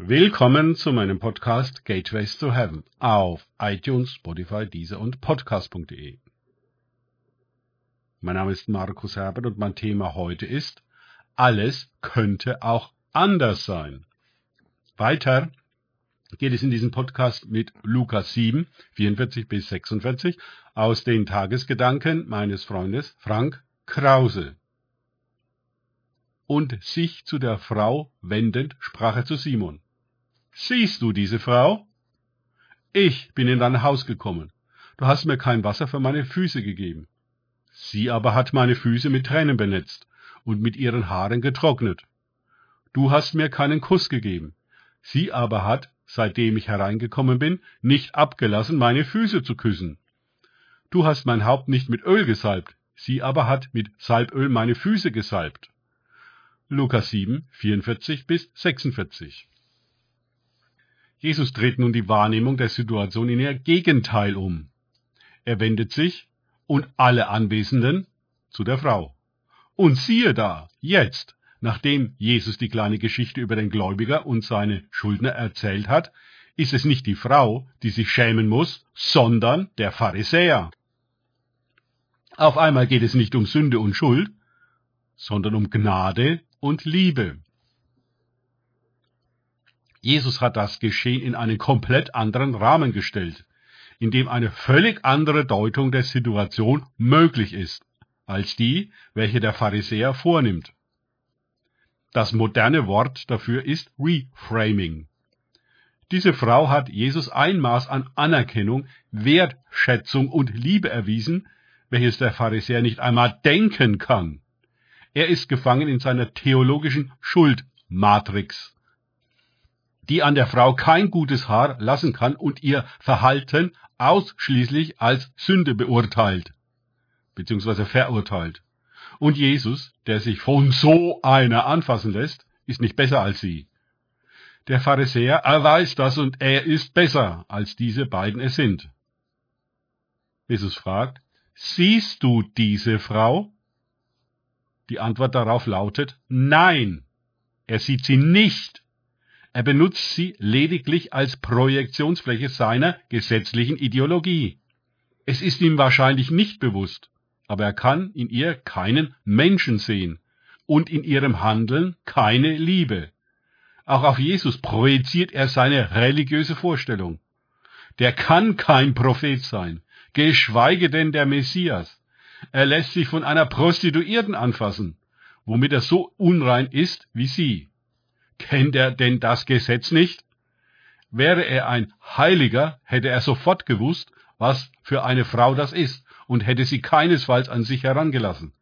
Willkommen zu meinem Podcast Gateways to Heaven auf iTunes, Spotify, Deezer und Podcast.de. Mein Name ist Markus Herbert und mein Thema heute ist Alles könnte auch anders sein. Weiter geht es in diesem Podcast mit Lukas 7, 44 bis 46 aus den Tagesgedanken meines Freundes Frank Krause. Und sich zu der Frau wendend sprach er zu Simon. Siehst du diese Frau? Ich bin in dein Haus gekommen. Du hast mir kein Wasser für meine Füße gegeben. Sie aber hat meine Füße mit Tränen benetzt und mit ihren Haaren getrocknet. Du hast mir keinen Kuss gegeben. Sie aber hat, seitdem ich hereingekommen bin, nicht abgelassen, meine Füße zu küssen. Du hast mein Haupt nicht mit Öl gesalbt, sie aber hat mit Salböl meine Füße gesalbt. Lukas 7, 44 bis 46 Jesus dreht nun die Wahrnehmung der Situation in ihr Gegenteil um. Er wendet sich und alle Anwesenden zu der Frau. Und siehe da, jetzt, nachdem Jesus die kleine Geschichte über den Gläubiger und seine Schuldner erzählt hat, ist es nicht die Frau, die sich schämen muss, sondern der Pharisäer. Auf einmal geht es nicht um Sünde und Schuld, sondern um Gnade und Liebe. Jesus hat das Geschehen in einen komplett anderen Rahmen gestellt, in dem eine völlig andere Deutung der Situation möglich ist, als die, welche der Pharisäer vornimmt. Das moderne Wort dafür ist Reframing. Diese Frau hat Jesus ein Maß an Anerkennung, Wertschätzung und Liebe erwiesen, welches der Pharisäer nicht einmal denken kann. Er ist gefangen in seiner theologischen Schuldmatrix die an der Frau kein gutes Haar lassen kann und ihr Verhalten ausschließlich als Sünde beurteilt bzw. verurteilt. Und Jesus, der sich von so einer anfassen lässt, ist nicht besser als sie. Der Pharisäer, er weiß das und er ist besser, als diese beiden es sind. Jesus fragt, siehst du diese Frau? Die Antwort darauf lautet, nein, er sieht sie nicht. Er benutzt sie lediglich als Projektionsfläche seiner gesetzlichen Ideologie. Es ist ihm wahrscheinlich nicht bewusst, aber er kann in ihr keinen Menschen sehen und in ihrem Handeln keine Liebe. Auch auf Jesus projiziert er seine religiöse Vorstellung. Der kann kein Prophet sein, geschweige denn der Messias. Er lässt sich von einer Prostituierten anfassen, womit er so unrein ist wie sie. Kennt er denn das Gesetz nicht? Wäre er ein Heiliger, hätte er sofort gewusst, was für eine Frau das ist, und hätte sie keinesfalls an sich herangelassen.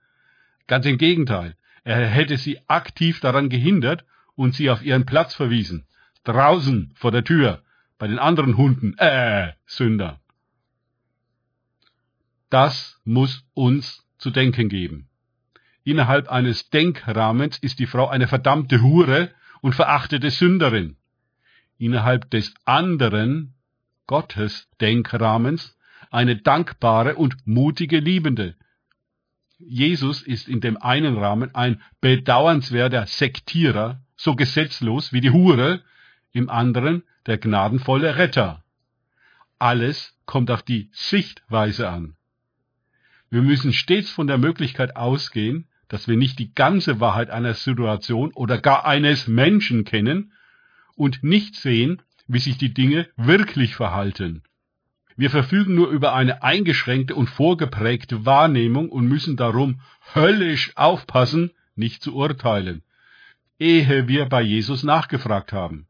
Ganz im Gegenteil, er hätte sie aktiv daran gehindert und sie auf ihren Platz verwiesen, draußen vor der Tür, bei den anderen Hunden, äh, Sünder. Das muss uns zu denken geben. Innerhalb eines Denkrahmens ist die Frau eine verdammte Hure und verachtete Sünderin. Innerhalb des anderen Gottes Denkrahmens eine dankbare und mutige Liebende. Jesus ist in dem einen Rahmen ein bedauernswerter Sektierer, so gesetzlos wie die Hure, im anderen der gnadenvolle Retter. Alles kommt auf die Sichtweise an. Wir müssen stets von der Möglichkeit ausgehen, dass wir nicht die ganze Wahrheit einer Situation oder gar eines Menschen kennen und nicht sehen, wie sich die Dinge wirklich verhalten. Wir verfügen nur über eine eingeschränkte und vorgeprägte Wahrnehmung und müssen darum höllisch aufpassen, nicht zu urteilen, ehe wir bei Jesus nachgefragt haben.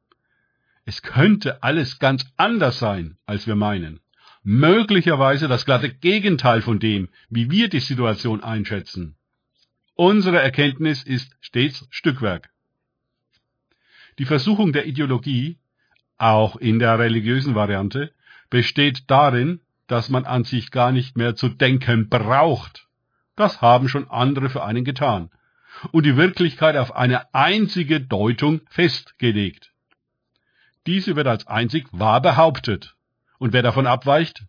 Es könnte alles ganz anders sein, als wir meinen. Möglicherweise das glatte Gegenteil von dem, wie wir die Situation einschätzen. Unsere Erkenntnis ist stets Stückwerk. Die Versuchung der Ideologie, auch in der religiösen Variante, besteht darin, dass man an sich gar nicht mehr zu denken braucht. Das haben schon andere für einen getan. Und die Wirklichkeit auf eine einzige Deutung festgelegt. Diese wird als einzig wahr behauptet. Und wer davon abweicht,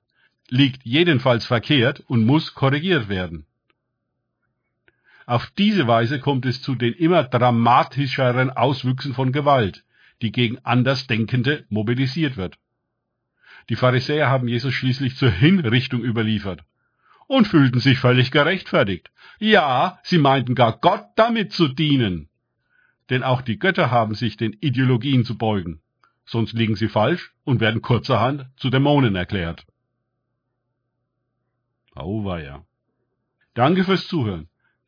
liegt jedenfalls verkehrt und muss korrigiert werden. Auf diese Weise kommt es zu den immer dramatischeren Auswüchsen von Gewalt, die gegen Andersdenkende mobilisiert wird. Die Pharisäer haben Jesus schließlich zur Hinrichtung überliefert und fühlten sich völlig gerechtfertigt. Ja, sie meinten gar Gott damit zu dienen. Denn auch die Götter haben sich den Ideologien zu beugen. Sonst liegen sie falsch und werden kurzerhand zu Dämonen erklärt. Auweia. Danke fürs Zuhören.